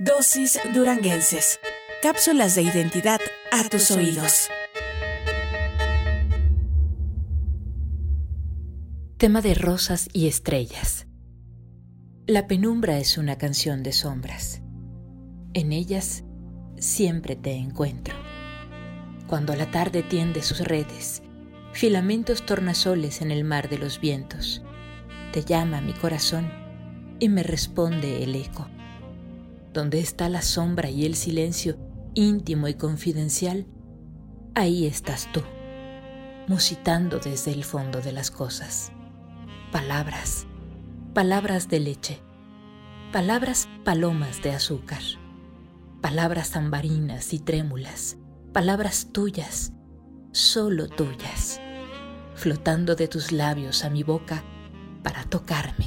Dosis Duranguenses. Cápsulas de identidad a tus oídos. Tema de rosas y estrellas. La penumbra es una canción de sombras. En ellas siempre te encuentro. Cuando la tarde tiende sus redes, filamentos tornasoles en el mar de los vientos, te llama mi corazón y me responde el eco. Donde está la sombra y el silencio íntimo y confidencial, ahí estás tú, musitando desde el fondo de las cosas. Palabras, palabras de leche, palabras palomas de azúcar, palabras ambarinas y trémulas, palabras tuyas, solo tuyas, flotando de tus labios a mi boca para tocarme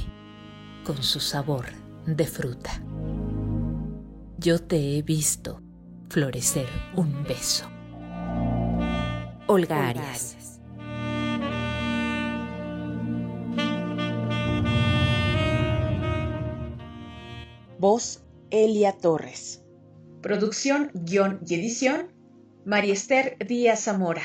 con su sabor de fruta. Yo te he visto florecer un beso. Olga Arias. Voz Elia Torres. Producción, guion y edición Mariester Díaz Zamora.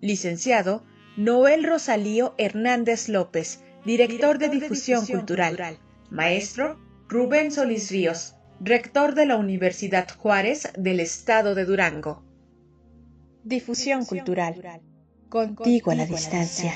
Licenciado Noel Rosalío Hernández López, director, de, difusión, cultural. Maestro Rubén Solís Ríos, rector de la Universidad Juárez del Estado de Durango. Difusión, cultural. Contigo, a la distancia.